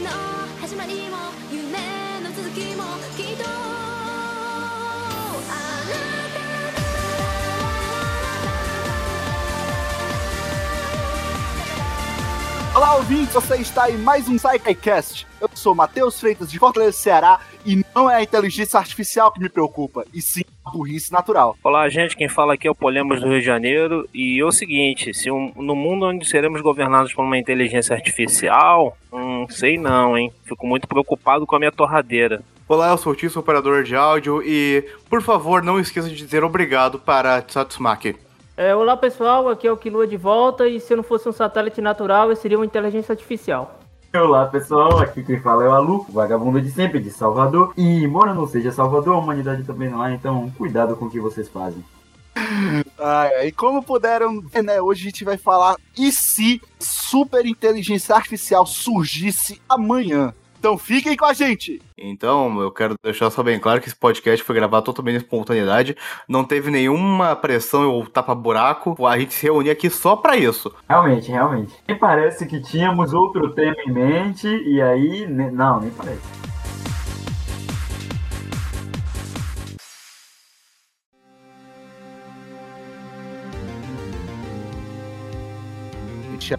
の始まりも夢の続きもきっとあなた Olá, ouvintes, você está em mais um SciCast. Eu sou Matheus Freitas, de Fortaleza, Ceará, e não é a inteligência artificial que me preocupa, e sim a burrice natural. Olá, gente. Quem fala aqui é o Polemos do Rio de Janeiro. E é o seguinte: se um- no mundo onde seremos governados por uma inteligência artificial, hum, sei não, hein? Fico muito preocupado com a minha torradeira. Olá, eu sou o Tício, operador de áudio, e por favor não esqueça de dizer obrigado para Tsatsumaki. É, olá pessoal, aqui é o Kilua de volta e se eu não fosse um satélite natural eu seria uma inteligência artificial. Olá pessoal, aqui quem fala é o Alu, vagabundo de sempre de Salvador. E embora não seja Salvador, a humanidade também não é, então cuidado com o que vocês fazem. Ah, e como puderam ver, né, hoje a gente vai falar e se super inteligência artificial surgisse amanhã. Então fiquem com a gente! Então, eu quero deixar só bem claro que esse podcast foi gravado totalmente em espontaneidade, não teve nenhuma pressão ou tapa-buraco, a gente se reuniu aqui só pra isso. Realmente, realmente. Nem parece que tínhamos outro tema em mente e aí. Não, nem parece.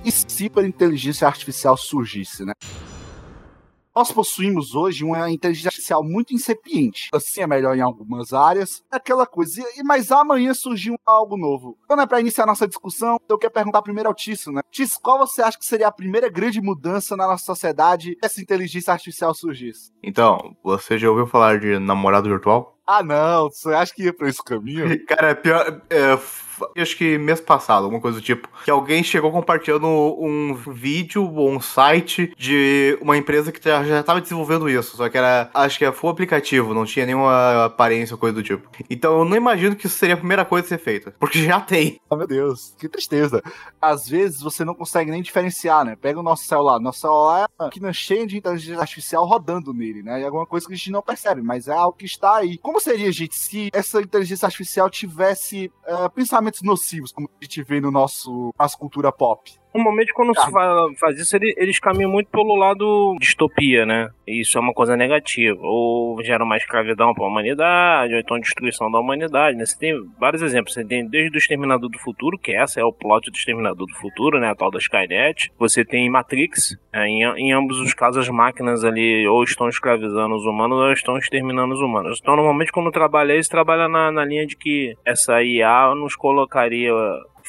E se super inteligência artificial surgisse, né? Nós possuímos hoje uma inteligência artificial muito incipiente. Assim é melhor em algumas áreas. É aquela coisa. E, mas amanhã surgiu algo novo. Então, né, para iniciar nossa discussão, eu quero perguntar primeiro ao Tício, né? Tício, qual você acha que seria a primeira grande mudança na nossa sociedade se essa inteligência artificial surgisse? Então, você já ouviu falar de namorado virtual? Ah, não. Você acha que ia pra esse caminho? Cara, é pior. é, acho que mês passado, alguma coisa do tipo. Que alguém chegou compartilhando um vídeo ou um site de uma empresa que já já tava desenvolvendo isso. Só que era. Acho que era full aplicativo, não tinha nenhuma aparência ou coisa do tipo. Então eu não imagino que isso seria a primeira coisa a ser feita. Porque já tem. Oh, meu Deus, que tristeza. Às vezes você não consegue nem diferenciar, né? Pega o nosso celular. Nosso celular é uma cheia de inteligência artificial rodando nele, né? E alguma coisa que a gente não percebe, mas é algo que está aí. Como seria, gente, se essa inteligência artificial tivesse eh, pensamentos nocivos, como a gente vê no nosso, nossa cultura pop? Normalmente, quando Tá. se fa- faz isso, ele- eles caminham muito pelo lado distopia, né? Isso é uma coisa negativa. Ou gera uma escravidão para a humanidade, ou então destruição da humanidade, né? Você tem vários exemplos. Você tem desde o Exterminador do Futuro, que essa é o plot do Exterminador do Futuro, né? A tal da Skynet. Você tem Matrix. né? Em, em ambos os casos, as máquinas ali ou estão escravizando os humanos ou estão exterminando os humanos. Então, normalmente, quando trabalha isso, trabalha na, na linha de que essa IA nos colocaria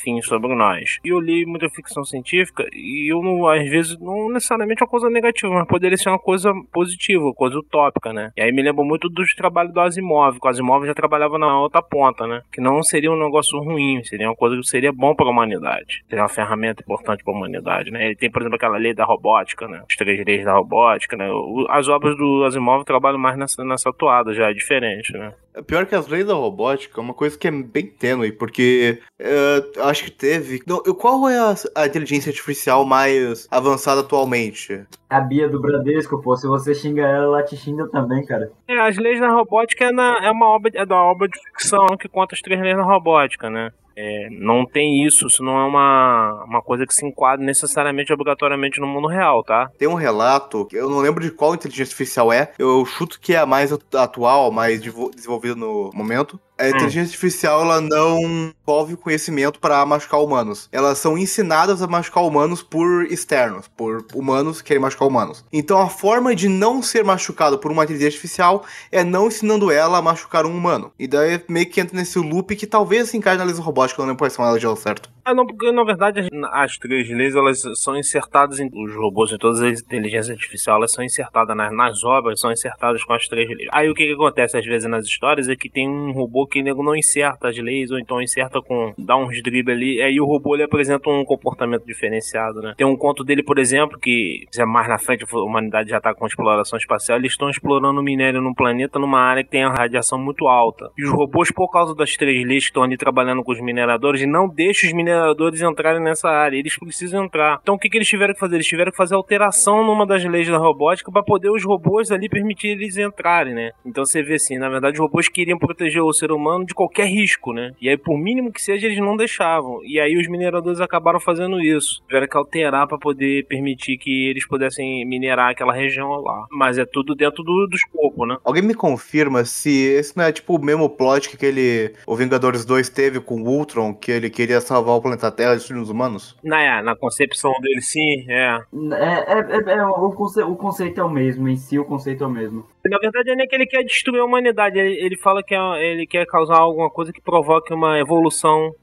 fim sobre nós. E eu li muita ficção científica e eu não, às vezes, não necessariamente é uma coisa negativa, mas poderia ser uma coisa positiva, uma coisa utópica, né? E aí me lembra muito dos trabalhos do Asimov, que o Asimov já trabalhava na outra ponta, né? Que não seria um negócio ruim, seria uma coisa que seria bom para a humanidade. Seria uma ferramenta importante para a humanidade, né? Ele tem, por exemplo, aquela lei da robótica, né? As três leis da robótica, né? As obras do Asimov trabalham mais nessa, nessa toada, já é diferente, né? É Pior que as leis da robótica é uma coisa que é bem tênue, porque é, acho que teve. Não, qual é a, a inteligência artificial mais avançada atualmente? A Bia do Bradesco, pô, se você xinga ela, ela te xinga também, cara. É, as leis da robótica é, na- é uma obra, é da obra de ficção que conta as três leis da robótica, né? É, não tem isso, isso não é uma, uma coisa que se enquadra necessariamente, obrigatoriamente no mundo real, tá? Tem um relato, eu não lembro de qual inteligência artificial é, eu chuto que é a mais atu- atual, mais desenvolvida no momento. A inteligência artificial ela não envolve conhecimento para machucar humanos. Elas são ensinadas a machucar humanos por externos, por humanos que querem machucar humanos. Então a forma de não ser machucado por uma inteligência artificial é não ensinando ela a machucar um humano. E daí meio que entra nesse loop que talvez se encaixe na lesa robótica, não lembro quais são elas de certo. Ah, não, porque na verdade as, três leis elas são insertadas em os robôs, em todas as inteligências artificiais, elas são insertadas nas, nas obras, são insertadas com as três leis. Aí o que, que acontece às vezes nas histórias é que tem um robô que nego não inserta as leis, ou então inserta com. dá uns dribles ali, aí o robô ele apresenta um comportamento diferenciado, né? Tem um conto dele, por exemplo, que já mais na frente a humanidade já tá com exploração espacial, eles estão explorando minério num planeta numa área que tem a radiação muito alta. E os robôs, por causa das três leis que estão ali trabalhando com os mineradores, não deixam os mineradores entrarem nessa área. Eles precisam entrar. Então o que, que eles tiveram que fazer? Eles tiveram que fazer alteração numa das leis da robótica para poder os robôs ali permitir eles entrarem, né? Então você vê assim, na verdade os robôs queriam proteger o ser humano humano de qualquer risco, né? E aí, por mínimo que seja, eles não deixavam. E aí os mineradores acabaram fazendo isso. Tiveram que alterar para poder permitir que eles pudessem minerar aquela região lá. Mas é tudo dentro do, do escopo, né? Alguém me confirma se esse não é tipo o mesmo plot que aquele o Vingadores 2 teve com o Ultron, que ele queria salvar o planeta Terra e destruir os humanos? Na, é, na concepção dele, sim, é. É, é, é- é- o, conce- o conceito é o mesmo, em si o conceito é o mesmo. Na verdade, é nem que ele quer destruir a humanidade. Ele, ele fala que é- ele quer causar alguma coisa que provoque uma evolução.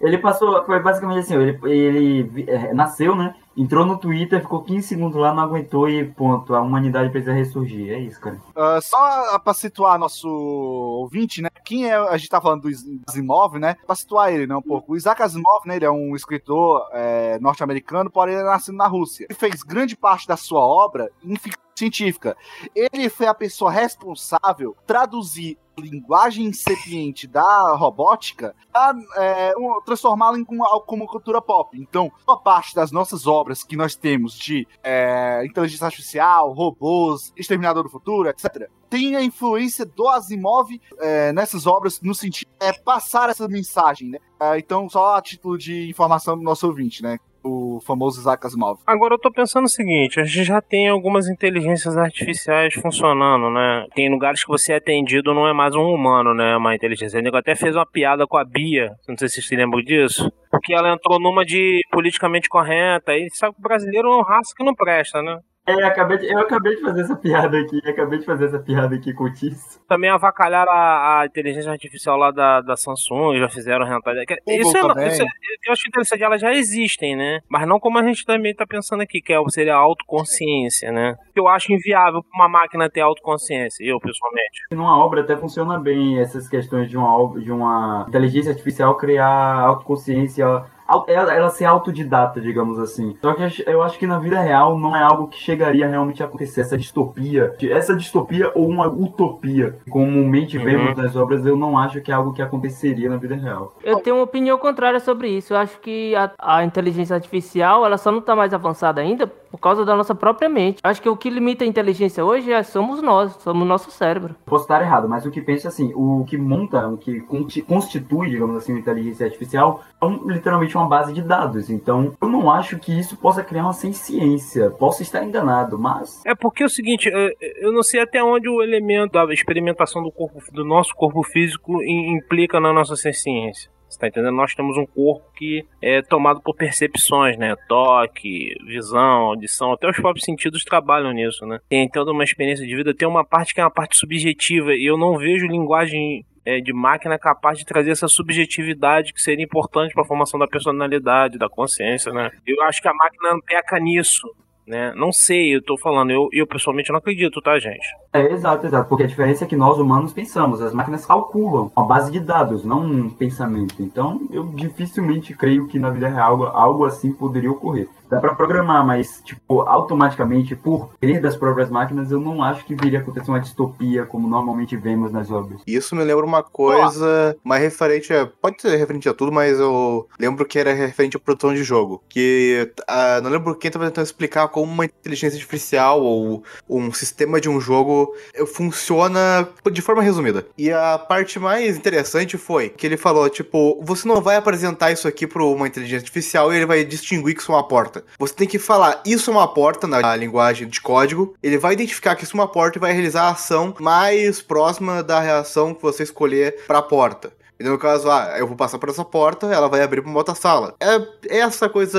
Ele passou, foi basicamente assim, ele, ele é, nasceu, né? Entrou no Twitter, ficou 15 segundos lá, não aguentou e ponto, a humanidade precisa ressurgir. É isso, cara. Ah, só pra situar nosso ouvinte, né? Quem é. A gente tá falando do Asimov, né? Pra situar ele, né? Um pouco. O Isaac Asimov, né? Ele é um escritor é, norte-americano, porém ele é nascido na Rússia. Ele fez grande parte da sua obra em ficção científica. Ele foi a pessoa responsável por traduzir linguagem incipiente da robótica a é, um- transformá-la em como, como cultura pop. Então, boa parte das nossas obras que nós temos de é, inteligência artificial, robôs, Exterminador do Futuro, etc., tem a influência do Asimov é, nessas obras no sentido é passar essa mensagem, né? Ah, então, só a título de informação do nosso ouvinte, né? O famoso Isaac Asimov. Agora eu tô pensando o seguinte, a gente já tem algumas inteligências artificiais funcionando, né? Tem lugares que você é atendido não é mais um humano, né? Uma inteligência. Nego até fez uma piada com a Bia, não sei se vocês se lembram disso. Porque ela entrou numa de politicamente correta, e sabe que o brasileiro é uma raça que não presta, né? É, eu acabei, de, eu acabei de fazer essa piada aqui, acabei de fazer essa piada aqui com o Tiz. Também avacalharam a, a inteligência artificial lá da, da Samsung, já fizeram rentar. Isso, é, isso é- eu acho interessante, elas já existem, né? Mas não como a gente também tá pensando aqui, que é, seria a autoconsciência, né? Eu acho inviável pra uma máquina ter autoconsciência, eu pessoalmente. Numa obra até funciona bem essas questões de uma, de uma inteligência artificial criar autoconsciência, au- ela, ela ser autodidata, digamos assim. Só que eu acho- que na vida real não é algo que chegaria realmente a acontecer, essa distopia. Essa distopia ou uma utopia, que comumente Uhum. vemos nas obras, eu não acho que é algo que aconteceria na vida real. Eu tenho uma opinião contrária sobre isso. Eu acho que a, a inteligência artificial ela só não está mais avançada ainda por causa da nossa própria mente. Acho que o que limita a inteligência hoje é, somos nós, somos nosso cérebro. Posso estar errado, mas o que pensa assim, o que monta, o que constitui, digamos assim, uma inteligência artificial é um- literalmente uma base de dados. Então, eu não acho que isso possa criar uma ciência. Posso estar enganado, mas É porque é o seguinte, eu- eu não sei até onde o elemento da experimentação do corpo, do nosso corpo físico im- implica na nossa ciência. Você tá entendendo? Nós temos um corpo que é tomado por percepções, né? Toque, visão, audição, até os próprios sentidos trabalham nisso, né? Tem toda uma experiência de vida, tem uma parte que é uma parte subjetiva e eu não vejo linguagem é, de máquina capaz de trazer essa subjetividade que seria importante para a formação da personalidade, da consciência, né? Eu acho que a máquina peca nisso, né? Não sei, eu tô falando, eu, eu pessoalmente não acredito, tá, gente? É, exato, exato. Porque a diferença é que nós humanos pensamos, as máquinas calculam uma base de dados, não um pensamento. Então, eu dificilmente creio que na vida real algo assim poderia ocorrer. Dá pra programar, mas, tipo, automaticamente, por querer das próprias máquinas, eu não acho que viria acontecer uma distopia como normalmente vemos nas obras. Isso me lembra uma coisa mais referente a. Pode ser referente a tudo, mas eu lembro que era referente à produção de jogo. Que. ah, não lembro quem estava tentando explicar como uma inteligência artificial ou um sistema de um jogo eh, funciona de forma resumida. E a parte mais interessante foi que ele falou: tipo, você não vai apresentar isso aqui para uma inteligência artificial e ele vai distinguir que isso é uma porta. Você tem que falar, isso é uma porta na linguagem de código. Ele vai identificar que isso é uma porta e vai realizar a ação mais próxima da reação que você escolher para a porta. E no caso, ah, eu vou passar por essa porta, ela vai abrir pra uma outra sala. É essa coisa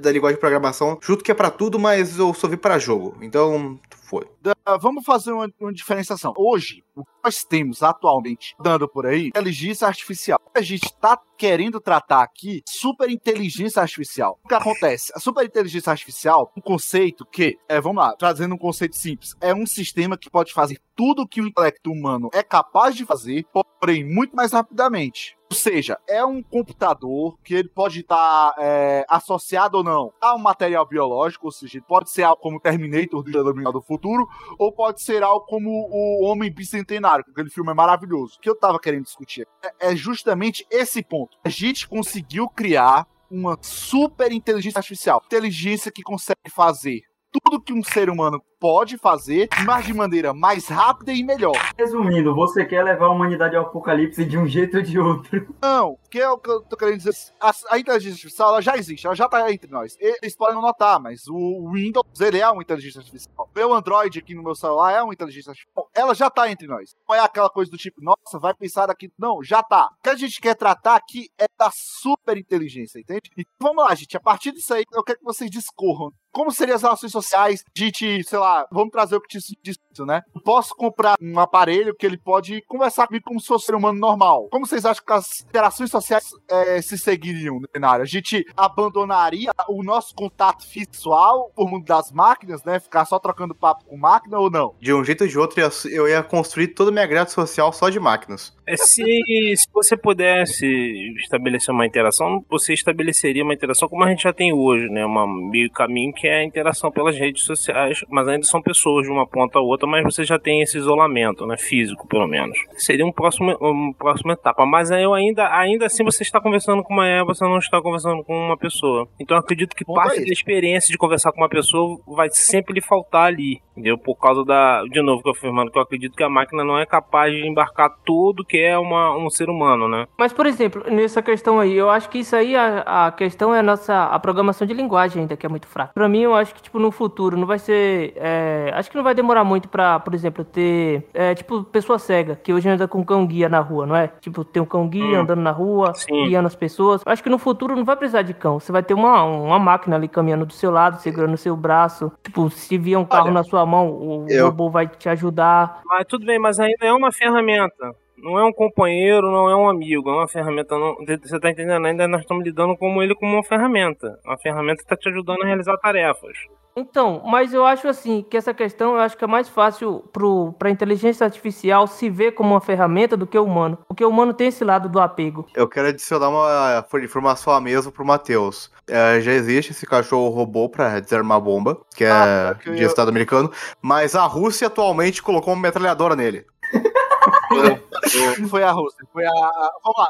da linguagem de programação, junto que é pra tudo, mas eu só vi pra jogo. Então, foi. Ah, vamos fazer uma, uma diferenciação. Hoje, o que nós temos atualmente dando por aí, inteligência artificial. A gente está querendo tratar aqui super inteligência artificial. O que acontece? A super inteligência artificial, um conceito que, é, vamos lá, trazendo um conceito simples, é um sistema que pode fazer tudo que o intelecto humano é capaz de fazer, porém muito mais rapidamente. Ou seja, é um computador que ele pode estar é, associado ou não a um material biológico, ou seja, ele pode ser algo como Terminator do Exterminador do Futuro, ou pode ser algo como o Homem Bicentenário, que aquele filme é maravilhoso. O que eu tava querendo discutir é, é justamente esse ponto. A gente conseguiu criar uma super inteligência artificial, inteligência que consegue fazer tudo que um ser humano pode fazer, mas de maneira mais rápida e melhor. Resumindo, você quer levar a humanidade ao apocalipse de um jeito ou de outro. Não, que é o que eu tô querendo dizer. A, a inteligência artificial ela já existe, ela já tá entre nós. Eles podem não notar, mas o Windows, ele é uma inteligência artificial. Meu Android aqui no meu celular é uma inteligência artificial. Ela já tá entre nós. Não é aquela coisa do tipo, nossa, vai pensar daqui. Não, já tá. O que a gente quer tratar aqui é da super inteligência, entende? Então vamos lá, gente. A partir disso aí, eu quero que vocês discorram. Como seriam as relações sociais de, te, sei lá, vamos trazer o que te disse, né? Eu posso comprar um aparelho que ele pode conversar comigo como se fosse um ser humano normal. Como vocês acham que as interações sociais é, se seguiriam na área? A gente abandonaria o nosso contato visual por mundo das máquinas, né? Ficar só trocando papo com máquina ou não? De um jeito ou de outro, eu ia construir toda a minha grade social só de máquinas. É, Se, se você pudesse estabelecer uma interação, você estabeleceria uma interação como a gente já tem hoje, né? Uma meio caminho que é a interação pelas redes sociais, mas ainda são pessoas de uma ponta a outra, mas você já tem esse isolamento, né? Físico, pelo menos. Seria um próximo, uma próxima etapa. Mas aí eu ainda, ainda assim você está conversando com uma é, você não está conversando com uma pessoa. Então eu acredito que parte da experiência de conversar com uma pessoa vai sempre lhe faltar ali. Entendeu? Por causa da. De novo, que eu afirmando que eu acredito que a máquina não é capaz de embarcar tudo que é uma, um ser humano, né? Mas, por exemplo, nessa questão aí, eu acho que isso aí, a, a questão é a nossa a programação de linguagem ainda, que é muito fraca. Pra mim, eu acho que, tipo, no futuro não vai ser. é, acho que não vai demorar muito pra, por exemplo, ter. é, tipo, pessoa cega, que hoje anda com cão guia na rua, não é? Tipo, tem um cão guia Hum. andando na rua, Sim. guiando as pessoas. Eu acho que no futuro não vai precisar de cão. Você vai ter uma, uma máquina ali caminhando do seu lado, segurando o seu braço. Tipo, se vier um carro Olha, na sua mão, o eu- robô vai te ajudar. Mas tudo bem, mas ainda é uma ferramenta. Não é um companheiro, não é um amigo, é uma ferramenta. Não, você tá entendendo? Ainda nós estamos lidando com ele como uma ferramenta. Uma ferramenta que está te ajudando a realizar tarefas. Então, mas eu acho assim que essa questão eu acho que é mais fácil para a inteligência artificial se ver como uma ferramenta do que o humano. Porque o humano tem esse lado do apego. Eu quero adicionar uma informação à mesa pro Matheus. É, já existe esse cachorro robô pra desarmar bomba, que é Ah, que de eu- Estado americano, mas a Rússia atualmente colocou uma metralhadora nele. Foi a Rússia, foi a. Vamos lá.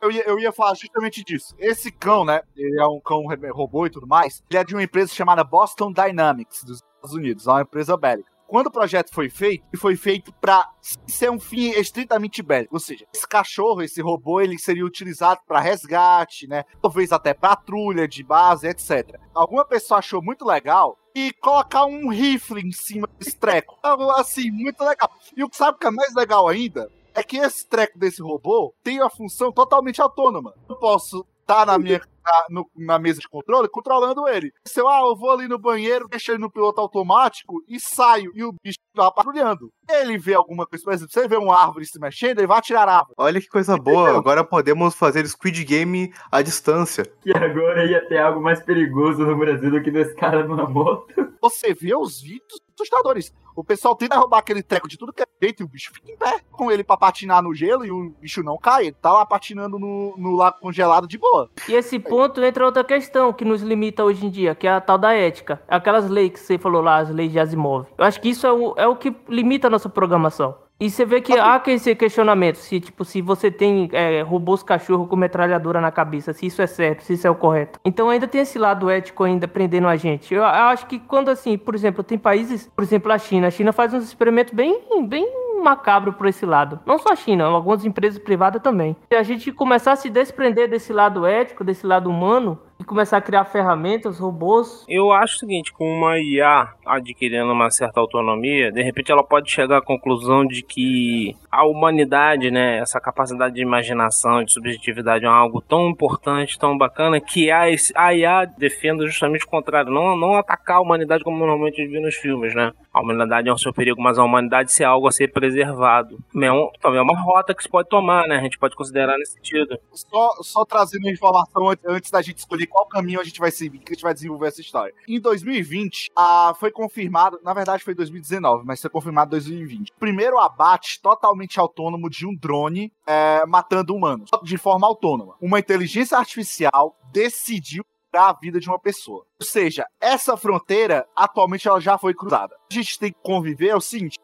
Eu ia, eu ia falar justamente disso. Esse cão, né? Ele é um cão robô e tudo mais. Ele é de uma empresa chamada Boston Dynamics, dos Estados Unidos. É uma empresa bélica. Quando o projeto foi feito, foi feito para ser um fim estritamente bélico. Ou seja, esse cachorro, esse robô, ele seria utilizado para resgate, né? Talvez até patrulha de base, etc. Alguma pessoa achou muito legal e colocar um rifle em cima desse treco. Algo assim, muito legal. E o que sabe que é mais legal ainda é que esse treco desse robô tem uma função totalmente autônoma. Eu posso estar na minha na, no- na mesa de controle controlando ele. Se eu, ah, eu vou ali no banheiro, deixo ele no piloto automático e saio e o bicho tá patrulhando. Ele vê alguma coisa, por exemplo, se ele vê uma árvore se mexendo, ele vai atirar a árvore. Olha que coisa boa, agora podemos fazer Squid Game à distância. E agora ia ter algo mais perigoso no Brasil do que desse cara numa moto. Você vê os vídeos assustadores. O pessoal tenta roubar aquele treco de tudo que é jeito e o bicho fica em pé com ele pra patinar no gelo e o bicho não cai. Ele tá lá patinando no, no lago congelado de boa. E esse ponto entra outra questão que nos limita hoje em dia, que é a tal da ética. Aquelas leis que você falou lá, as leis de Asimov. Eu acho que isso é o, é o que limita a nossa programação. E você vê que há que esse questionamento, se tipo, se você tem é, robôs cachorro com metralhadora na cabeça, se isso é certo, se isso é o correto. Então ainda tem esse lado ético ainda prendendo a gente. Eu, eu acho que quando assim, por exemplo, tem países, por exemplo, a China, a China faz uns experimentos bem, bem macabro por esse lado. Não só a China, algumas empresas privadas também. Se a gente começar a se desprender desse lado ético, desse lado humano, e começar a criar ferramentas, robôs, Eu acho o seguinte, com uma IA adquirindo uma certa autonomia, de repente ela pode chegar à conclusão de que a humanidade, né, essa capacidade de imaginação, de subjetividade é algo tão importante, tão bacana, que a, IA defenda justamente o contrário, não, não atacar a humanidade como normalmente a gente vê nos filmes, né? A humanidade é um seu perigo, mas a humanidade ser algo a ser preservado. É, um- também é uma rota que se pode tomar, né? A gente pode considerar nesse sentido. Só, só trazendo informação an- antes da gente escolher qual caminho a gente vai seguir, que a gente vai desenvolver essa história. Em 2020, ah, foi confirmado, na verdade foi 2019, mas foi confirmado em 2020. Primeiro abate totalmente autônomo de um drone é, matando humanos, de forma autônoma. Uma inteligência artificial decidiu a vida de uma pessoa. Ou seja, essa fronteira atualmente ela já foi cruzada. A gente tem que conviver é o seguinte: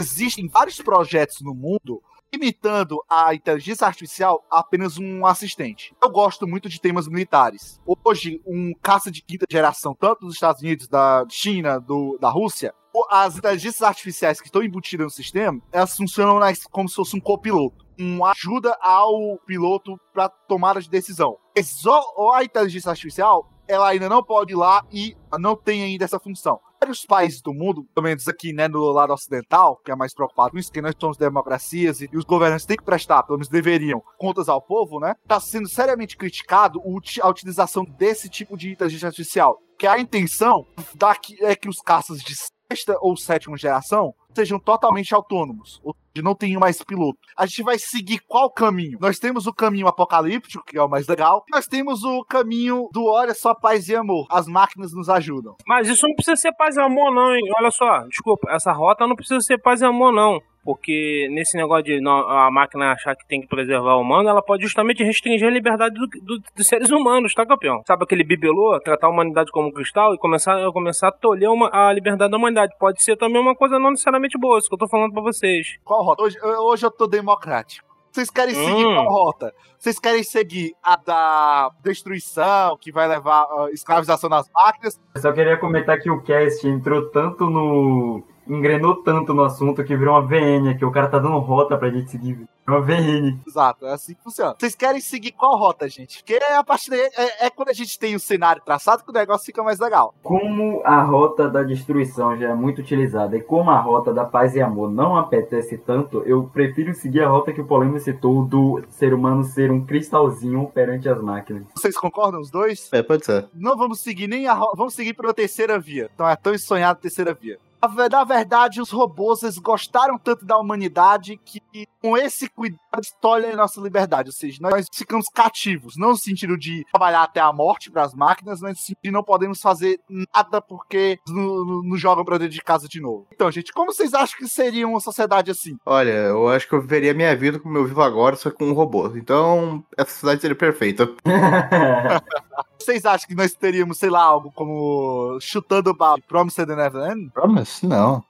existem vários projetos no mundo limitando a inteligência artificial a apenas um assistente. Eu gosto muito de temas militares. Hoje, um caça de quinta geração, tanto dos Estados Unidos, da China, do, da Rússia, as inteligências artificiais que estão embutidas no sistema, elas funcionam como se fosse um copiloto. Uma ajuda ao piloto para tomada de decisão. Só a inteligência artificial, ela ainda não pode ir lá e não tem ainda essa função. Vários países do mundo, pelo menos aqui, né, no lado ocidental, que é mais preocupado com isso, que nós somos democracias e, os governantes têm que prestar, pelo menos deveriam, contas ao povo, né? Tá sendo seriamente criticado a utilização desse tipo de inteligência artificial. Que a intenção daqui é que os caças de sexta ou sétima geração sejam totalmente autônomos, ou não tenham mais piloto. A gente vai seguir qual caminho? Nós temos o caminho apocalíptico, que é o mais legal, nós temos o caminho do olha só paz e amor. As máquinas nos ajudam. Mas isso não precisa ser paz e amor, não, hein? Olha só, desculpa, essa rota não precisa ser paz e amor, não porque nesse negócio de a máquina achar que tem que preservar o humano, ela pode justamente restringir a liberdade do, do, dos seres humanos, tá, campeão? Sabe aquele bibelô, tratar a humanidade como cristal e começar, começar a tolher uma, a liberdade da humanidade? Pode ser também uma coisa não necessariamente boa, isso que eu tô falando pra vocês. Qual rota? Hoje, hoje eu tô democrático. Vocês querem seguir hum. qual rota? Vocês querem seguir a da destruição, que vai levar a escravização das máquinas? Eu só queria comentar que o cast entrou tanto no engrenou tanto no assunto que virou uma VN aqui. O cara tá dando rota pra gente seguir. É uma VN. Exato, é assim que funciona. Vocês querem seguir qual rota, gente? Porque a partir daí é, é, quando a gente tem o cenário traçado que o negócio fica mais legal. Como a rota da destruição já é muito utilizada e como a rota da paz e amor não apetece tanto, eu prefiro seguir a rota que o Polêmico citou do ser humano ser um cristalzinho perante as máquinas. Vocês concordam os dois? É, pode ser. Não vamos seguir nem a rota, vamos seguir pela terceira via. Então é tão sonhada terceira via. Na verdade, os robôs eles gostaram tanto da humanidade que, com esse cuidado, tolhem a nossa liberdade. Ou seja, nós ficamos cativos, não no sentido de trabalhar até a morte para as máquinas, mas no sentido de não podemos fazer nada porque nos jogam para dentro de casa de novo. Então, gente, como vocês acham que seria uma sociedade assim? Olha, eu acho que eu viveria minha vida como eu vivo agora, só com um robô. Então, essa sociedade seria perfeita. Vocês acham que nós teríamos, sei lá, algo como chutando o balde, Promised Neverland? Promise? Não.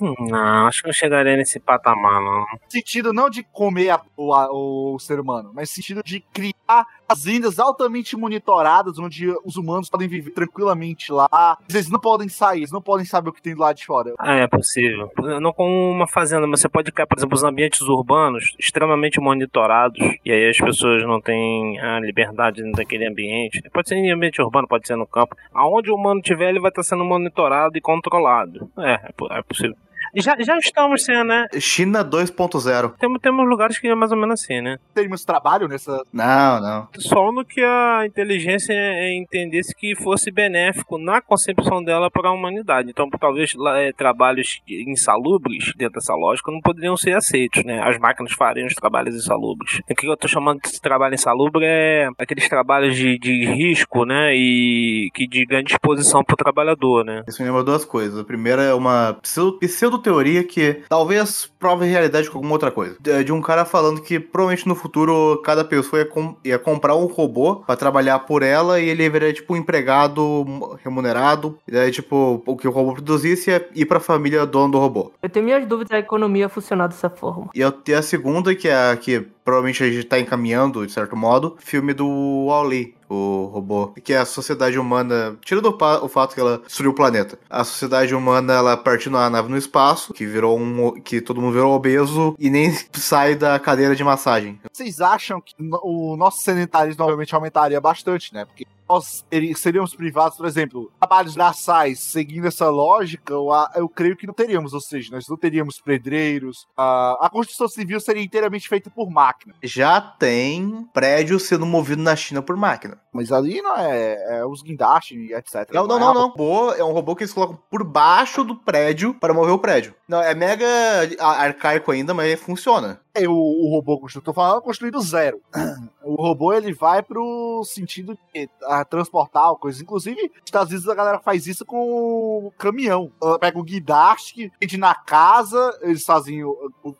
Não, acho que não chegaria nesse patamar, não. Sentido não de comer a, o, o, ser humano, mas sentido de criar fazendas altamente monitoradas, onde os humanos podem viver tranquilamente lá. Eles não podem sair, eles não podem saber o que tem do lado de fora. Ah, é possível. Não como uma fazenda, mas você pode criar, por exemplo, os ambientes urbanos extremamente monitorados, e aí as pessoas não têm a liberdade daquele ambiente. Pode ser em ambiente urbano, pode ser no campo. Aonde o humano estiver, ele vai estar sendo monitorado e controlado. É, é, é possível. Já, já estamos sendo, né? China 2.0. Temos, temos lugares que é mais ou menos assim, né? Temos trabalho nessa. Não, não. Só no que a inteligência entendesse que fosse benéfico na concepção dela para a humanidade. Então, talvez é, trabalhos insalubres dentro dessa lógica não poderiam ser aceitos, né? As máquinas fariam os trabalhos insalubres. O que eu estou chamando de trabalho insalubre é aqueles trabalhos de, de risco, né? E que de grande exposição para o trabalhador, né? Isso me lembra duas coisas. A primeira é uma pseudo teoria que talvez prove a realidade com alguma outra coisa. De um cara falando que provavelmente no futuro cada pessoa ia, com, ia comprar um robô para trabalhar por ela e ele viria tipo um empregado remunerado. E daí, tipo, o que o robô produzisse ia ir pra família dono do robô. Eu tenho minhas dúvidas da economia funcionar dessa forma. E eu tenho a segunda, que é a que provavelmente a gente tá encaminhando, de certo modo, filme do Wall-E, o robô, que é a sociedade humana, tirando o, fato que ela destruiu o planeta. A sociedade humana, ela partindo a nave no espaço, que virou um, que todo mundo virou obeso e nem sai da cadeira de massagem. Vocês acham que o nosso sedentarismo obviamente aumentaria bastante, né? Porque nós seríamos privados, por exemplo, trabalhos braçais, seguindo essa lógica, eu, eu, creio que não teríamos, ou seja, nós não teríamos pedreiros, a, a construção civil seria inteiramente feita por máquina. Já tem prédio sendo movido na China por máquina. Mas ali não é, é os guindastes e etc. Não, não, não, não. Robô, é um robô que eles colocam por baixo do prédio para mover o prédio. Não, é mega arcaico ainda, mas funciona. É, o, o robô tô falando construído zero. O robô ele vai pro sentido de a, transportar coisas. Inclusive, às vezes a galera faz isso com o caminhão. Ela pega o guindaste, vende na casa, eles fazem,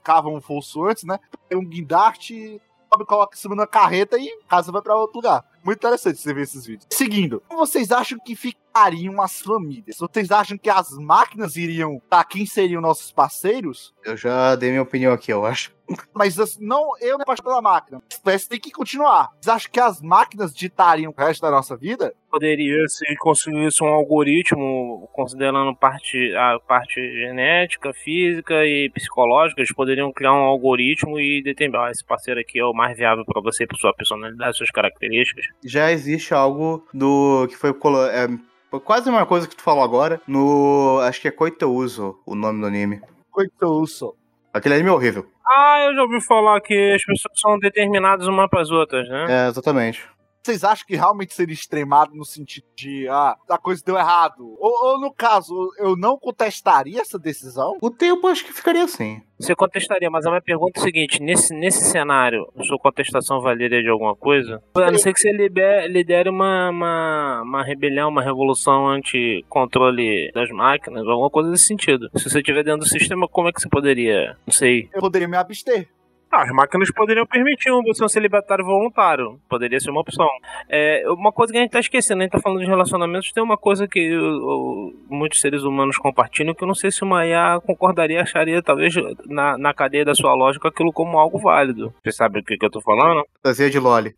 cavam um fosso antes, né? Pega um guindaste, coloca em cima da carreta e a casa vai para outro lugar. Muito interessante você ver esses vídeos. Seguindo, vocês acham que fica matariam as famílias? Vocês acham que as máquinas iriam tá quem seriam nossos parceiros? Eu já dei minha opinião aqui, eu acho. Mas assim, não eu me apaixono pela máquina. A espécie tem que continuar. Vocês acham que as máquinas ditariam o resto da nossa vida? Poderia se conseguisse um algoritmo, considerando parte, a parte genética, física e psicológica, eles poderiam criar um algoritmo e determinar ah, esse parceiro aqui é o mais viável para você, por sua personalidade, suas características. Já existe algo do que foi colo- é, foi quase uma coisa que tu falou agora no acho que é Koitouso, o nome do anime. Coitouso. Aquele anime é horrível. Ah, eu já ouvi falar que as pessoas são determinadas umas para as outras, né? É, exatamente. Vocês acham que realmente seria extremado no sentido de, ah, a coisa deu errado? Ou, ou no caso, eu não contestaria essa decisão? O tempo acho que ficaria assim. Você contestaria, mas a minha pergunta é a seguinte: nesse, nesse cenário, sua contestação valeria de alguma coisa? A não ser que você liber- lidere uma, uma, uma rebelião, uma revolução anti-controle das máquinas, alguma coisa desse sentido. Se você estiver dentro do sistema, como é que você poderia? Não sei. Eu poderia me abster. Ah, as máquinas poderiam permitir um você um celibatário voluntário. Poderia ser uma opção. É, uma coisa que a gente tá esquecendo, a gente tá falando de relacionamentos, tem uma coisa que o- o- muitos seres humanos compartilham que eu não sei se uma IA concordaria, acharia, talvez, na, na cadeia da sua lógica, aquilo como algo válido. Você sabe o que, que eu tô falando? Fantasia de Loli.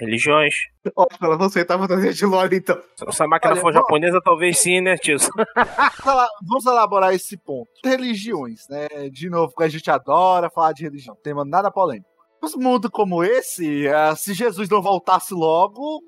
Religiões. Ótimo, ela não aceita a fantasia de Loli, então. Se a máquina Olha, for vou- japonesa, talvez sim, né, tio? Vamos ela- Vamos elaborar esse ponto. Religiões, né? De novo, porque a gente adora falar de religião. Não tem nada polêmico. Um mundo como esse, ah, se Jesus não voltasse logo,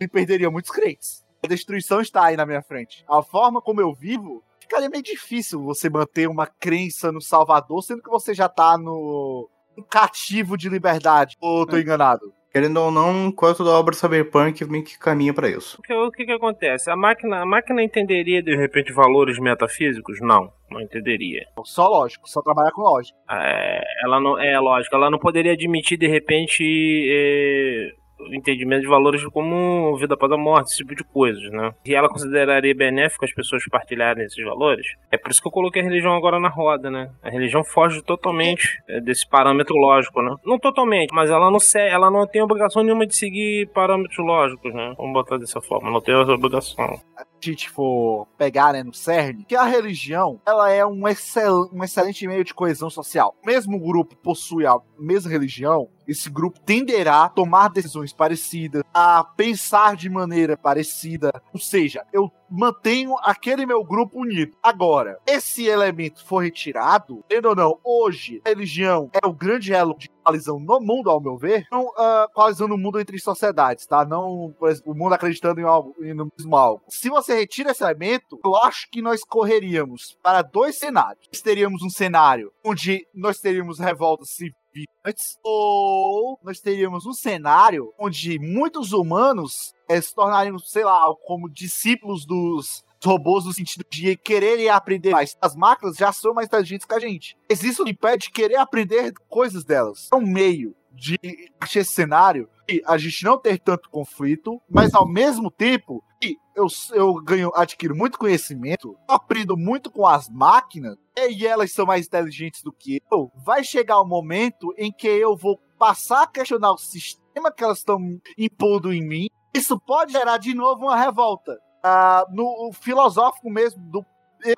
ele perderia muitos crentes. A destruição está aí na minha frente. A forma como eu vivo, ficaria meio difícil você manter uma crença no Salvador, sendo que você já tá no um cativo de liberdade. Ou tô enganado? Querendo ou não, quanto da obra Cyberpunk meio que caminha pra isso. O que, o que que acontece? A máquina, a máquina entenderia, de repente, valores metafísicos? Não, não entenderia. Só lógico, só trabalhar com lógica. É, ela não é lógico, ela não poderia admitir de repente é, entendimento de valores como vida após a morte, esse tipo de coisas, né? E ela consideraria benéfico as pessoas partilharem esses valores. É por isso que eu coloquei a religião agora na roda, né? A religião foge totalmente é, desse parâmetro lógico, né? Não totalmente, mas ela não se, ela não tem obrigação nenhuma de seguir parâmetros lógicos, né? Vamos botar dessa forma, não tem essa obrigação. A gente for pegar né, no cerne, que a religião ela é um, excel, um excelente meio de coesão social. Mesmo o grupo possui a mesma religião, esse grupo tenderá a tomar decisões parecidas, a pensar de maneira parecida. Ou seja, eu mantenho aquele meu grupo unido. Agora, esse elemento for retirado, entendo ou não, hoje a religião é o grande elo de coalizão no mundo, ao meu ver, não ah, coalizando o mundo entre sociedades, tá? Não, exemplo, o mundo acreditando em algo, em no mesmo algo. Se você retira esse elemento, eu acho que nós correríamos para dois cenários. Nós teríamos um cenário onde nós teríamos revoltas civis antes, ou nós teríamos um cenário onde muitos humanos eh, se tornariam, sei lá, como discípulos dos robôs no sentido de quererem aprender mais. As máquinas já são mais inteligentes que a gente. Mas isso impede de querer aprender coisas delas. É um meio de achar esse cenário e a gente não ter tanto conflito, mas ao mesmo tempo que eu, eu ganho, adquiro muito conhecimento, aprendo muito com as máquinas, e elas são mais inteligentes do que eu, vai chegar o momento em que eu vou passar a questionar o sistema que elas estão impondo em mim. Isso pode gerar de novo uma revolta. Ah, no filosófico mesmo do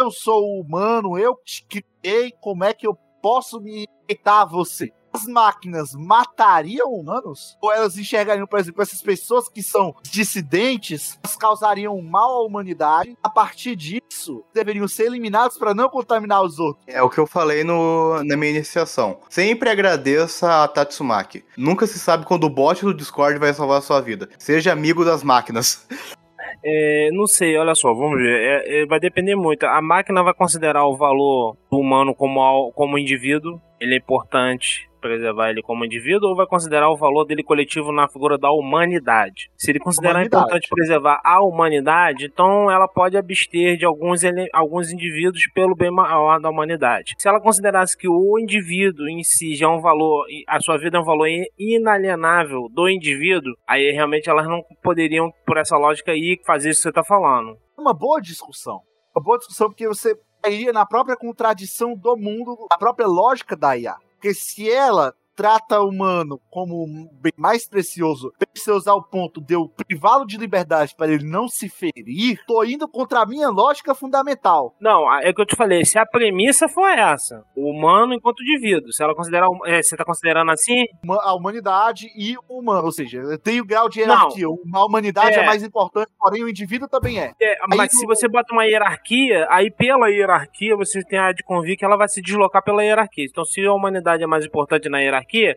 eu sou humano, eu te criei, como é que eu posso me aceitar a você? As máquinas matariam humanos? Ou elas enxergariam, por exemplo, essas pessoas que são dissidentes, elas causariam mal à humanidade? A partir disso, deveriam ser eliminados para não contaminar os outros. É o que eu falei no, na minha iniciação. Sempre agradeça a Tatsumaki. Nunca se sabe quando o bot do Discord vai salvar a sua vida. Seja amigo das máquinas. É, não sei, olha só, vamos ver. É, é, vai depender muito. A máquina vai considerar o valor do humano como, como indivíduo. Ele é importante preservar ele como indivíduo ou vai considerar o valor dele coletivo na figura da humanidade? Se ele considerar Humanidade. importante preservar a humanidade, então ela pode abster de alguns, alguns indivíduos pelo bem maior da humanidade. Se ela considerasse que o indivíduo em si já é um valor, a sua vida é um valor in- inalienável do indivíduo, aí realmente elas não poderiam, por essa lógica aí, fazer isso que você está falando. É uma boa discussão. Uma boa discussão porque você iria na própria contradição do mundo, a própria lógica da IA. Porque se ela trata o humano como um bem mais precioso, você usar o ponto de eu privá-lo de liberdade para ele não se ferir, tô indo contra a minha lógica fundamental. Não, é o que eu te falei. Se a premissa for essa, o humano enquanto indivíduo, se ela considerar. é, você tá considerando assim? A humanidade e o humano, ou seja, tem o grau de Não. hierarquia. A humanidade é. É. mais importante, porém o indivíduo também é. É, mas no- se você bota uma hierarquia, aí pela hierarquia você tem a de convir que ela vai se deslocar pela hierarquia. Então, se a humanidade é mais importante na hierarquia,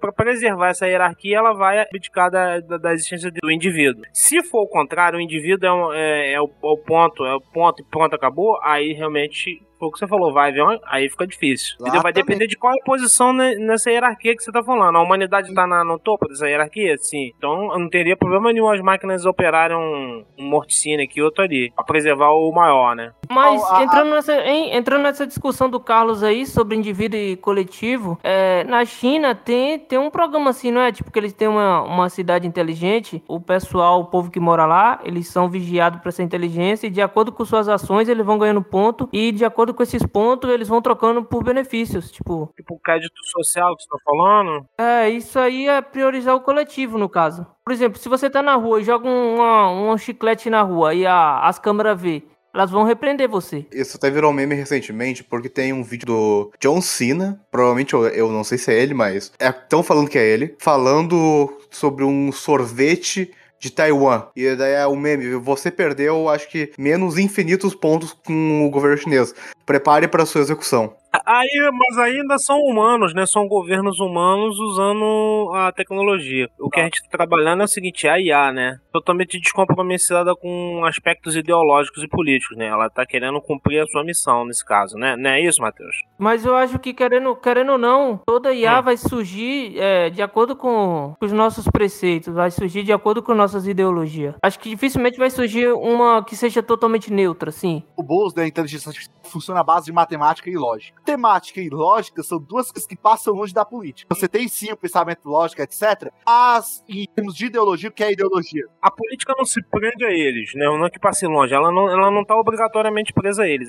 para preservar essa hierarquia, ela vai abdicar da, da, da existência do indivíduo. Se for o contrário, o indivíduo é, um- é- é o, é o ponto, é o ponto e pronto, acabou, aí realmente. Foi o que você falou, vai, viu? aí fica difícil. Vai depender de qual é a posição ne- nessa hierarquia que você tá falando. A humanidade tá na- no topo dessa hierarquia? Sim. Então não teria problema nenhum as máquinas operarem um, um morticínio aqui e outro ali. Pra preservar o maior, né? Mas entrando, nessa, hein, entrando nessa discussão do Carlos aí sobre indivíduo e coletivo, é, na China tem, tem um programa assim, não é? Tipo que eles têm uma, uma cidade inteligente, o pessoal, o povo que mora lá, eles são vigiados para essa inteligência e de acordo com suas ações eles vão ganhando ponto e de acordo com esses pontos eles vão trocando por benefícios, tipo... Tipo o crédito social que você tá falando. É, isso aí é priorizar o coletivo, no caso. Por exemplo, se você tá na rua e joga um, uma- um chiclete na rua e a- as câmeras vê, elas vão repreender você. Isso até virou meme recentemente, porque tem um vídeo do John Cena, provavelmente eu, eu não sei se é ele, mas estão falando que é ele, falando sobre um sorvete de Taiwan. E daí é o meme, você perdeu, acho que, menos infinitos pontos com o governo chinês. Prepare para sua execução. Aí, mas ainda são humanos, né? São governos humanos usando a tecnologia. O que a gente tá trabalhando é o seguinte, a IA, né? Totalmente descompromissada com aspectos ideológicos e políticos, né? Ela tá querendo cumprir a sua missão nesse caso, né? Não é isso, Matheus? Mas eu acho que, querendo, querendo ou não, toda IA Hum. vai surgir é, de acordo com os nossos preceitos, vai surgir de acordo com nossas ideologias. Acho que dificilmente vai surgir uma que seja totalmente neutra, assim. O BOS da inteligência artificial funciona à base de matemática e lógica. Temática e lógica são duas coisas que passam longe da política. Você tem sim o pensamento lógico, etc. Mas, em termos de ideologia, o que é ideologia? A política não se prende a eles, né? Não é que passe longe. Ela não, ela não tá obrigatoriamente presa a eles.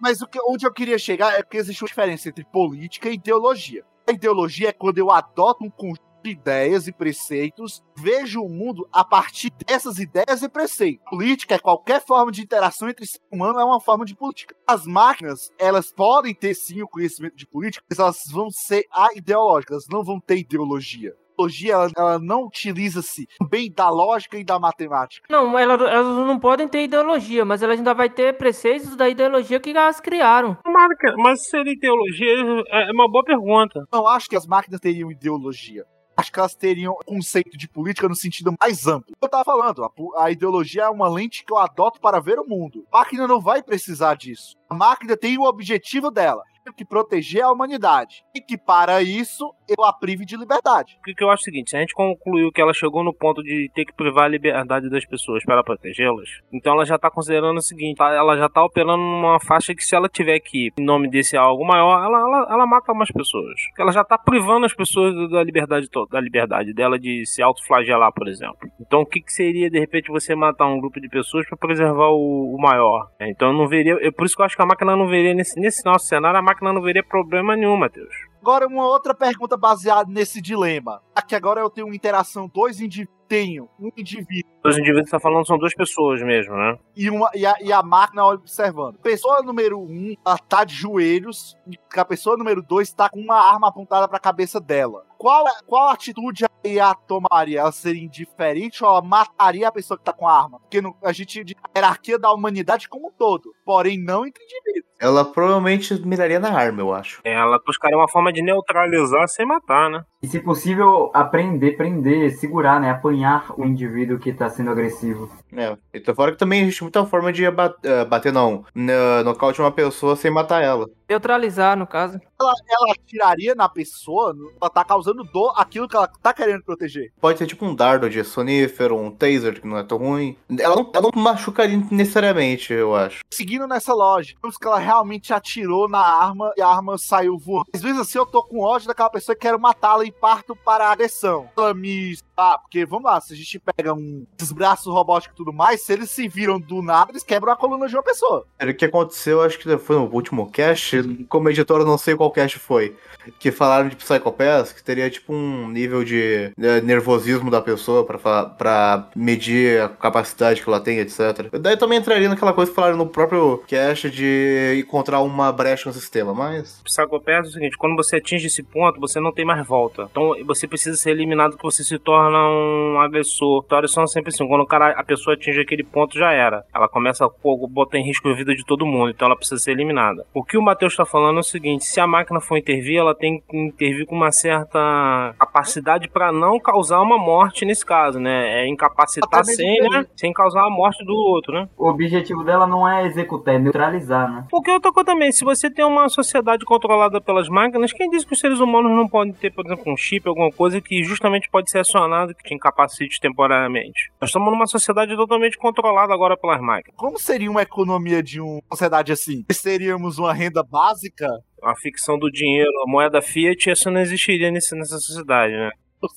Mas o que, onde eu queria chegar é que existe uma diferença entre política e ideologia. A ideologia é quando eu adoto um conjunto de ideias e preceitos, vejo o mundo a partir dessas ideias e preceitos. Política é qualquer forma de interação entre ser humano, é uma forma de política. As máquinas, elas podem ter sim o conhecimento de política, mas elas vão ser ideológicas, elas não vão ter ideologia. A ideologia, ela, ela não utiliza-se bem da lógica e da matemática. Não, elas, elas não podem ter ideologia, mas elas ainda vai ter preceitos da ideologia que elas criaram. Mas, mas seria teologia? É uma boa pergunta. não acho que as máquinas teriam ideologia. Acho que elas teriam conceito de política no sentido mais amplo. Eu tava falando, a, a ideologia é uma lente que eu adoto para ver o mundo. A máquina não vai precisar disso. A máquina tem o objetivo dela, que proteger a humanidade. E que para isso eu a prive de liberdade. O que que eu acho é o seguinte, se a gente concluiu que ela chegou no ponto de ter que privar a liberdade das pessoas para protegê-las, então ela já tá considerando o seguinte, tá? ela já tá operando numa faixa que se ela tiver que, em nome desse algo maior, ela, ela, ela mata mais pessoas. Ela já tá privando as pessoas da liberdade toda, da liberdade dela de se autoflagelar, por exemplo. Então o que, que seria, de repente, você matar um grupo de pessoas para preservar o, o maior? É, Então eu não veria, eu, por isso que eu acho que a máquina não veria, nesse, nesse nosso cenário, a máquina não veria problema nenhum, Matheus. Agora, uma outra pergunta baseada nesse dilema. Aqui agora eu tenho uma interação, dois indivíduos. Tenho um indivíduo Os indivíduos que você tá falando são duas pessoas mesmo, né? e, uma, e, a, e a máquina observando. Pessoa número um, ela tá de joelhos, e a pessoa número dois tá com uma arma apontada pra cabeça dela. Qual, qual atitude a IA tomaria? Ela seria indiferente ou ela mataria a pessoa que tá com a arma? Porque no- a gente a hierarquia da humanidade como um todo, porém não entre indivíduos. Ela provavelmente miraria na arma, eu acho. Ela buscaria uma forma de neutralizar sem matar, né? E se possível, aprender, prender, segurar, né? Apanhar o indivíduo que tá sendo agressivo. É. Então fora que também existe muita forma de eh, bater, não, no- nocaute uma pessoa sem matar ela. Neutralizar, no caso. Ela, ela atiraria na pessoa, ela tá causando dor aquilo que ela tá querendo proteger. Pode ser tipo um dardo de sonífero, um taser, que não é tão ruim. Ela não, ela não machucaria necessariamente, eu acho. Seguindo nessa lógica, que ela realmente atirou na arma e a arma saiu voando. Às vezes assim eu tô com ódio daquela pessoa e quero matá-la e parto para a agressão. Ela me. Ah, porque vamos lá, se a gente pega um esses braços robóticos e tudo mais, se eles se viram do nada, eles quebram a coluna de uma pessoa. Era o que aconteceu, acho que foi no último cast, como editor eu não sei qual cast foi, que falaram de Psychopaths, que teria tipo um nível de né, nervosismo da pessoa pra medir a capacidade que ela tem, etc. Daí também entraria naquela coisa que falaram no próprio cast de encontrar uma brecha no sistema, mas... Psychopath é o seguinte, quando você atinge esse ponto, você não tem mais volta. Então você precisa ser eliminado que você se torna um agressor. Histórias são sempre assim, quando o cara, a pessoa atinge aquele ponto, já era. Ela começa a botar em risco a vida de todo mundo, então ela precisa ser eliminada. O que o Matheus está falando é o seguinte, se a máquina for intervir, ela tem que intervir com uma certa capacidade para não causar uma morte nesse caso, né? É incapacitar sem, né? Sem causar a morte do outro, né? O objetivo dela não é executar, é neutralizar, né? Porque outra coisa também, se você tem uma sociedade controlada pelas máquinas, quem diz que os seres humanos não podem ter, por exemplo, um chip, alguma coisa que justamente pode ser acionado que te incapacite temporariamente? Nós estamos numa sociedade totalmente controlada agora pelas máquinas. Como seria uma economia de uma sociedade assim? Teríamos uma renda básica? A ficção do dinheiro, a moeda fiat, isso não existiria nesse, nessa sociedade, né?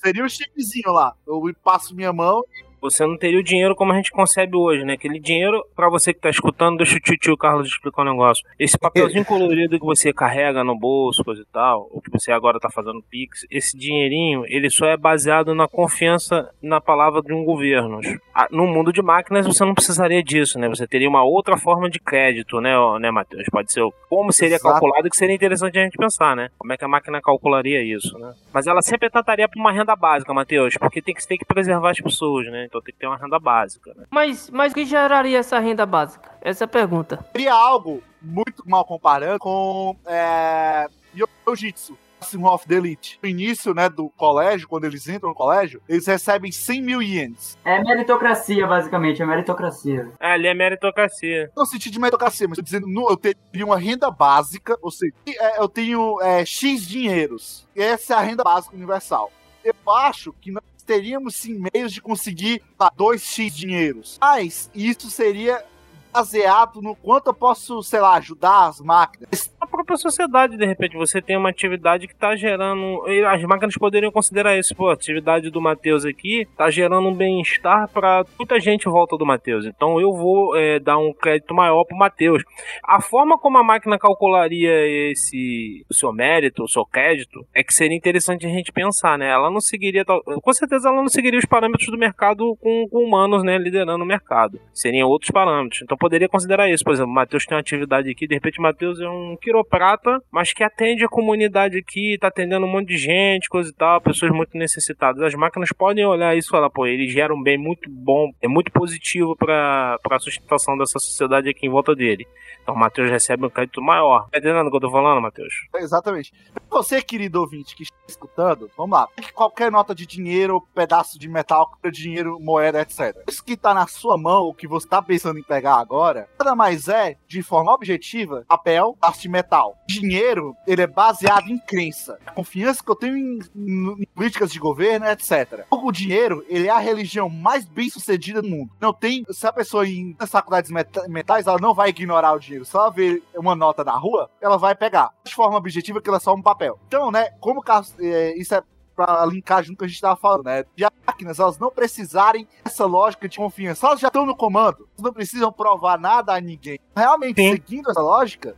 Seria o chipzinho lá? Eu passo minha mão Você não teria o dinheiro como a gente concebe hoje, né? Aquele dinheiro, pra você que tá escutando, deixa o tio, tio Carlos explicar um negócio. Esse papelzinho colorido que você carrega no bolso, coisa e tal, ou que você agora tá fazendo Pix, esse dinheirinho, ele só é baseado na confiança na palavra de um governo. Ah, No mundo de máquinas, você não precisaria disso, né? Você teria uma outra forma de crédito, né, né Matheus? Pode ser como seria Exato. calculado, que seria interessante a gente pensar, né? Como é que a máquina calcularia isso, né? Mas ela sempre trataria pra uma renda básica, Matheus, porque tem que, tem que preservar as pessoas, né? Então tem que ter uma renda básica, né? Mas, mas o que geraria essa renda básica? Essa é a pergunta. seria algo muito mal comparando com é, Jiu-Jitsu. Asimov da Elite. No início, né, do colégio, quando eles entram no colégio, eles recebem 100 mil ienes. É meritocracia, basicamente, é meritocracia. É, ali é meritocracia. Não no sentido de meritocracia, mas tô dizendo, no- eu teria uma renda básica, ou seja, é, eu tenho é, X dinheiros. Essa é a renda básica universal. Eu acho que nós teríamos sim meios de conseguir tá, 2x dinheiros. Mas isso seria baseado no quanto eu posso, sei lá, ajudar as máquinas. Própria sociedade, de repente, você tem uma atividade que tá gerando. As máquinas poderiam considerar isso, pô, a atividade do Matheus aqui tá gerando um bem-estar pra muita gente em volta do Matheus. Então eu vou é, dar um crédito maior pro Matheus. A forma como a máquina calcularia esse o seu mérito, o seu crédito, é que seria interessante a gente pensar, né? Ela não seguiria. Com certeza ela não seguiria os parâmetros do mercado com, com humanos, né, liderando o mercado. Seriam outros parâmetros. Então poderia considerar isso. Por exemplo, Matheus tem uma atividade aqui, de repente Matheus é um quiroprata, mas que atende a comunidade aqui, tá atendendo um monte de gente, coisa e tal, pessoas muito necessitadas. As máquinas podem olhar isso e falar, pô, ele gera um bem muito bom, é muito positivo para a sustentação dessa sociedade aqui em volta dele. Então o Matheus recebe um crédito maior. Tá entendendo o que eu tô falando, Matheus? Exatamente. Você, querido ouvinte que está escutando, vamos lá. Qualquer nota de dinheiro, pedaço de metal, dinheiro, moeda, etc. Isso que está na sua mão, o que você está pensando em pegar agora, nada mais é, de forma objetiva, papel, pedaço de metal. Dinheiro, ele é baseado em crença. A confiança que eu tenho em, em políticas de governo, etc. O dinheiro, ele é a religião mais bem sucedida do mundo. Não tem, se a pessoa em faculdades metais, ela não vai ignorar o dinheiro. Se ela ver uma nota na rua, ela vai pegar. De forma objetiva, que ela é só um papel. Então, né, como ca- é, isso é pra linkar junto com a gente tava falando, né? De máquinas, elas não precisarem dessa lógica de confiança. Elas já estão no comando. Elas não precisam provar nada a ninguém. Realmente, Sim. seguindo essa lógica,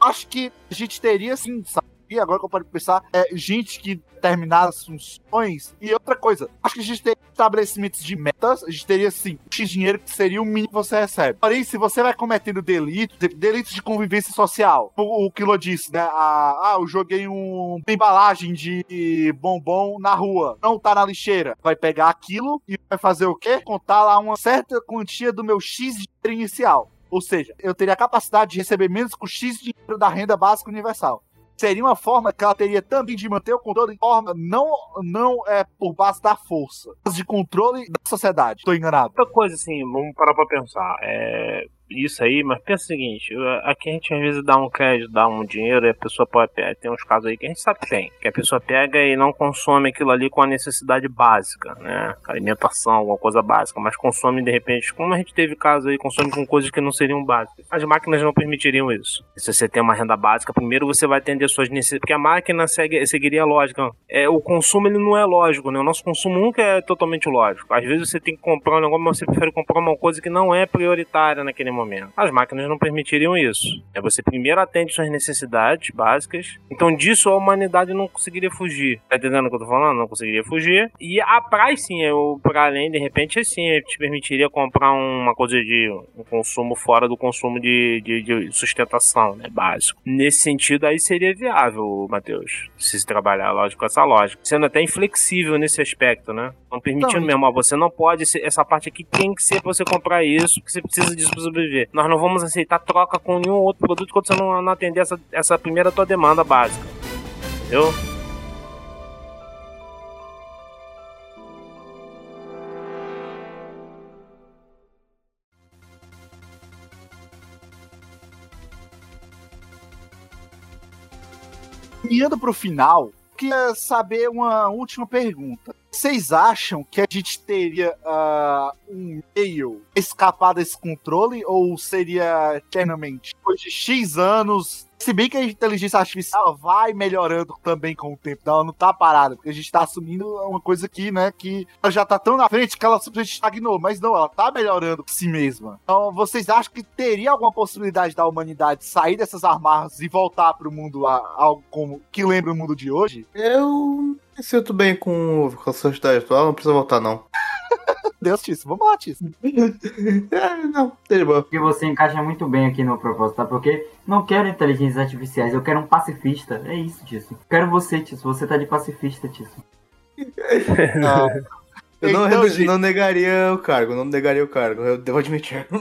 acho que a gente teria, sim, sabe? E agora que eu paro pensar, é, gente que determinadas funções. E outra coisa, acho que a gente teria estabelecimentos de metas, a gente teria, sim, X dinheiro que seria o mínimo que você recebe. Porém, se você vai cometendo delitos, delitos de convivência social, o, o Kilo disse, né? Ah, ah, eu joguei um, embalagem de bombom na rua, não tá na lixeira. Vai pegar aquilo e vai fazer o quê? Contar lá uma certa quantia do meu X dinheiro inicial. Ou seja, eu teria a capacidade de receber menos com X dinheiro da renda básica universal seria uma forma que ela teria também de manter o controle de forma não, não é por base da força, mas de controle da sociedade. Tô enganado. Outra coisa, assim, vamos parar pra pensar. É, isso aí, mas pensa o seguinte: aqui a gente às vezes dá um crédito, dá um dinheiro e a pessoa pode pegar. Tem uns casos aí que a gente sabe que tem, que a pessoa pega e não consome aquilo ali com a necessidade básica, né? Alimentação, alguma coisa básica, mas consome de repente, como a gente teve caso aí, consome com coisas que não seriam básicas. As máquinas não permitiriam isso. Se você tem uma renda básica, primeiro você vai atender suas necessidades, porque a máquina segue, seguiria a lógica. É, o consumo ele não é lógico, né? O nosso consumo nunca é totalmente lógico. Às vezes você tem que comprar um negócio, mas você prefere comprar uma coisa que não é prioritária naquele momento. As máquinas não permitiriam isso. É você primeiro atende suas necessidades básicas. Então disso a humanidade não conseguiria fugir. Tá entendendo o que eu tô falando? Não conseguiria fugir. E a praia sim, eu para além de repente assim, te permitiria comprar uma coisa de um consumo fora do consumo de, de, de sustentação, né, básico. Nesse sentido aí seria viável, Matheus, se trabalhar lógico com essa lógica, sendo até inflexível nesse aspecto, né? Não permitindo não, mesmo, ó, você não pode ser, essa parte aqui tem que ser pra você comprar isso, que você precisa disso pra sobreviver. Nós não vamos aceitar troca com nenhum outro produto quando você não, não atender essa, essa primeira tua demanda básica. Entendeu? Indo pro final, queria saber uma última pergunta. Vocês acham que a gente teria uh, um meio escapar desse controle ou seria eternamente? Depois de X anos, se bem que a inteligência artificial vai melhorando também com o tempo, ela não tá parada, porque a gente tá assumindo uma coisa aqui, né, que ela já tá tão na frente que ela simplesmente estagnou, mas não, ela tá melhorando por si mesma. Então, vocês acham que teria alguma possibilidade da humanidade sair dessas armas e voltar pro mundo a, algo como que lembra o mundo de hoje? Eu me sinto bem com, com a sociedade atual, não precisa voltar, não. Deus, Tício. Vamos lá, Tício. é, não, deixa bom. Porque você encaixa muito bem aqui no propósito, tá? Porque não quero inteligências artificiais, eu quero um pacifista. É isso, Tício. Quero você, Tício. Você tá de pacifista, Tício. não. Eu não, então, gente... não negaria o cargo, não negaria o cargo, eu devo admitir.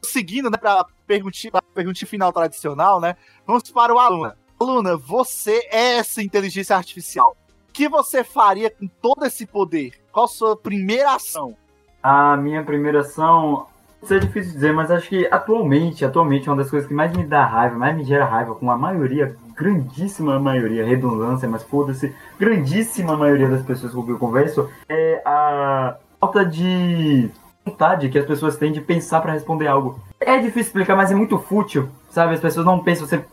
Seguindo, né, pra perguntinha, pra perguntinha final tradicional, né? Vamos para o Aluna. Aluna, você é essa inteligência artificial. Que você faria com todo esse poder? Qual a sua primeira ação? A minha primeira ação. Isso é difícil dizer, mas acho que atualmente, atualmente, uma das coisas que mais me dá raiva, mais me gera raiva, com a maioria, grandíssima maioria, redundância, mas foda-se, grandíssima maioria das pessoas com quem eu converso, é a falta de vontade que as pessoas têm de pensar para responder algo. É difícil explicar, mas é muito fútil, sabe? As pessoas não pensam, você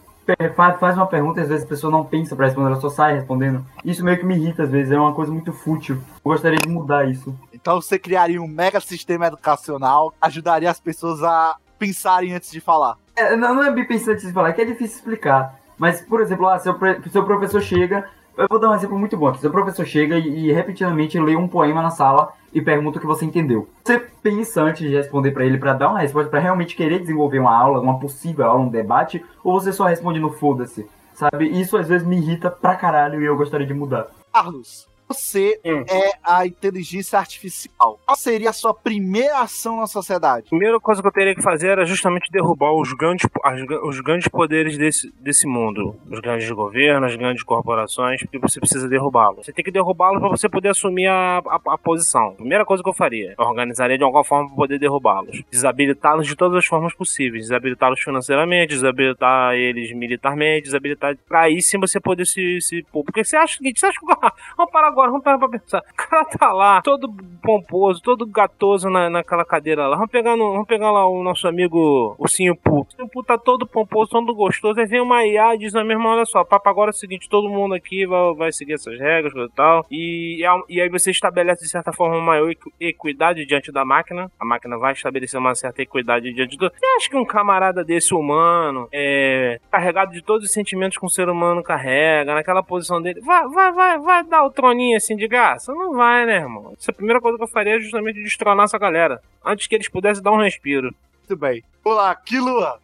faz uma pergunta e às vezes a pessoa não pensa para responder, ela só sai respondendo. Isso meio que me irrita às vezes, é uma coisa muito fútil. Eu gostaria de mudar isso. Então você criaria um mega sistema educacional, ajudaria as pessoas a pensarem antes de falar. É, não, não é bem pensar antes de falar, é que é difícil explicar. Mas, por exemplo, lá, seu, seu professor chega eu vou dar um exemplo muito bom aqui. Seu professor chega e, e repetidamente lê um poema na sala e pergunta o que você entendeu. Você pensa antes de responder para ele para dar uma resposta, para realmente querer desenvolver uma aula, uma possível aula, um debate, ou você só responde no foda-se? Sabe? Isso às vezes me irrita pra caralho e eu gostaria de mudar. Carlos, você hum. é a inteligência artificial. Qual seria a sua primeira ação na sociedade? A primeira coisa que eu teria que fazer era justamente derrubar os grandes, as, os grandes poderes desse, desse mundo. Os grandes governos, as grandes corporações, porque você precisa derrubá-los. Você tem que derrubá-los para você poder assumir a, a, a, posição. Primeira coisa que eu faria, eu organizaria de alguma forma para poder derrubá-los. Desabilitá-los de todas as formas possíveis. Desabilitá-los financeiramente, desabilitar eles militarmente, desabilitar... Pra aí sim você poder se... se porque você acha que... Você acha que... Vamos parar agora, vamos parar pra pensar. O cara tá lá, todo pomposo, todo gatoso na, naquela cadeira lá. Vamos pegar, no, vamos pegar lá o nosso amigo Ursinho Pu. O Ursinho Pu tá todo pomposo, todo gostoso. Aí vem uma IA e diz na mesma olha só, papo, agora é o seguinte, todo mundo aqui vai, vai seguir essas regras e tal. E, e aí você estabelece de certa forma uma maior equidade diante da máquina. A máquina vai estabelecer uma certa equidade diante do. Você acha que um camarada desse humano, é, carregado de todos os sentimentos que um ser humano carrega, naquela posição dele, vai, vai, vai, vai dar o troninho assim de graça? Não vai, né, irmão? Essa é a primeira coisa que eu faria é justamente destronar essa galera. Antes que eles pudessem dar um respiro. Muito bem. Olá, Kilua.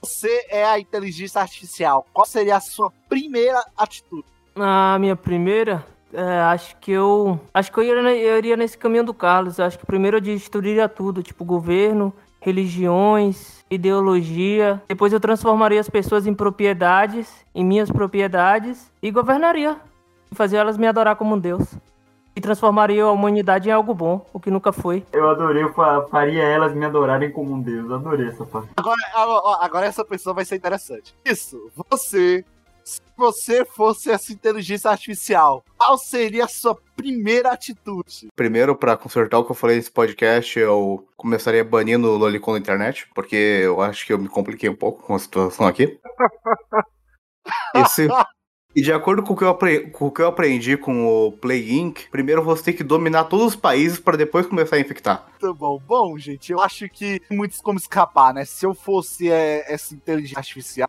Você é a inteligência artificial. Qual seria a sua primeira atitude? A minha primeira? É, acho que eu. Acho que eu iria, eu iria nesse caminho do Carlos. Acho que primeiro eu destruiria tudo, tipo governo, religiões, ideologia. Depois eu transformaria as pessoas em propriedades, em minhas propriedades, e governaria fazer elas me adorar como um deus. E transformaria a humanidade em algo bom, o que nunca foi. Eu adorei, eu fa- faria elas me adorarem como um deus. Adorei essa parte. Agora, agora, essa pessoa vai ser interessante. Isso, você. Se você fosse essa inteligência artificial, qual seria a sua primeira atitude? Primeiro, pra consertar o que eu falei nesse podcast, eu começaria banindo o Lolicon na internet, porque eu acho que eu me compliquei um pouco com a situação aqui. Esse- E de acordo com o, que eu com o que eu aprendi com o Play Inc., primeiro você tem que dominar todos os países para depois começar a infectar. Muito bom. Bom, gente, eu acho que muitos como escapar, né? Se eu fosse é, essa inteligência artificial,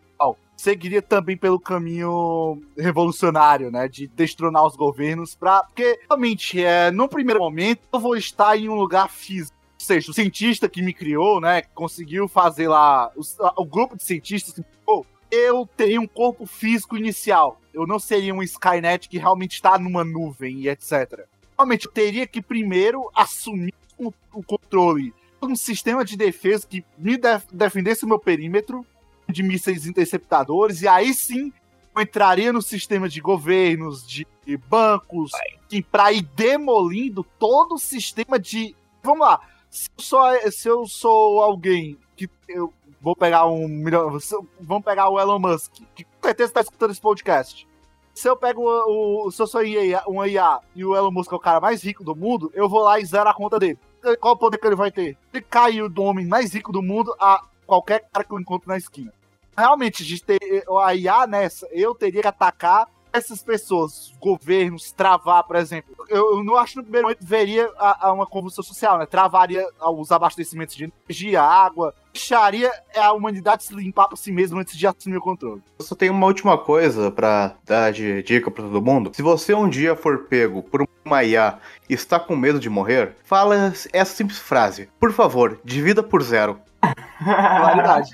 seguiria também pelo caminho revolucionário, né? De destronar os governos pra. Porque, realmente, é, no primeiro momento, eu vou estar em um lugar físico. Ou seja, o cientista que me criou, né? Conseguiu fazer lá. os- o grupo de cientistas que me criou, eu teria um corpo físico inicial. Eu não seria um Skynet que realmente está numa nuvem e etc. Realmente, eu teria que primeiro assumir o, o controle de um sistema de defesa que me def- defendesse o meu perímetro de mísseis interceptadores, e aí sim eu entraria no sistema de governos, de bancos, que para ir demolindo todo o sistema de. Vamos lá, se eu sou, se eu sou alguém que eu vou pegar um milhão. Vamos pegar o Elon Musk, que com certeza está escutando esse podcast. Se eu pego o, o- se eu sou IA, um IA e o Elon Musk é o cara mais rico do mundo, eu vou lá e zero a conta dele. Qual o poder que ele vai ter? Ele caiu do homem mais rico do mundo a qualquer cara que eu encontro na esquina. Realmente, a ter a IA nessa, eu teria que atacar essas pessoas, governos, travar, por exemplo. Eu, eu não acho que no primeiro momento veria a, a uma convulsão social, né? Travaria os abastecimentos de energia, água, deixaria a humanidade se limpar por si mesma antes de assumir o controle. Eu só tenho uma última coisa pra dar de dica pra todo mundo. Se você um dia for pego por uma IA e está com medo de morrer, fala essa simples frase. Por favor, divida por zero. Singularidade.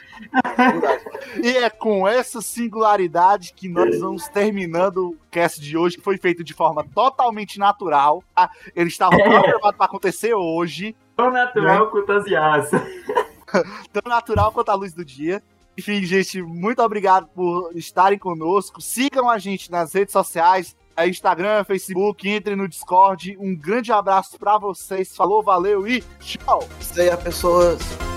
Singularidade. E é com essa singularidade que nós vamos terminando o cast de hoje, que foi feito de forma totalmente natural. tá? Ele estava programado para acontecer hoje, Tão natural quanto as IAs. tão natural quanto a luz do dia. Enfim, gente, muito obrigado por estarem conosco. Sigam a gente nas redes sociais, é Instagram, Facebook, entrem no Discord. Um grande abraço para vocês. Falou, valeu e tchau! Isso aí, pessoas.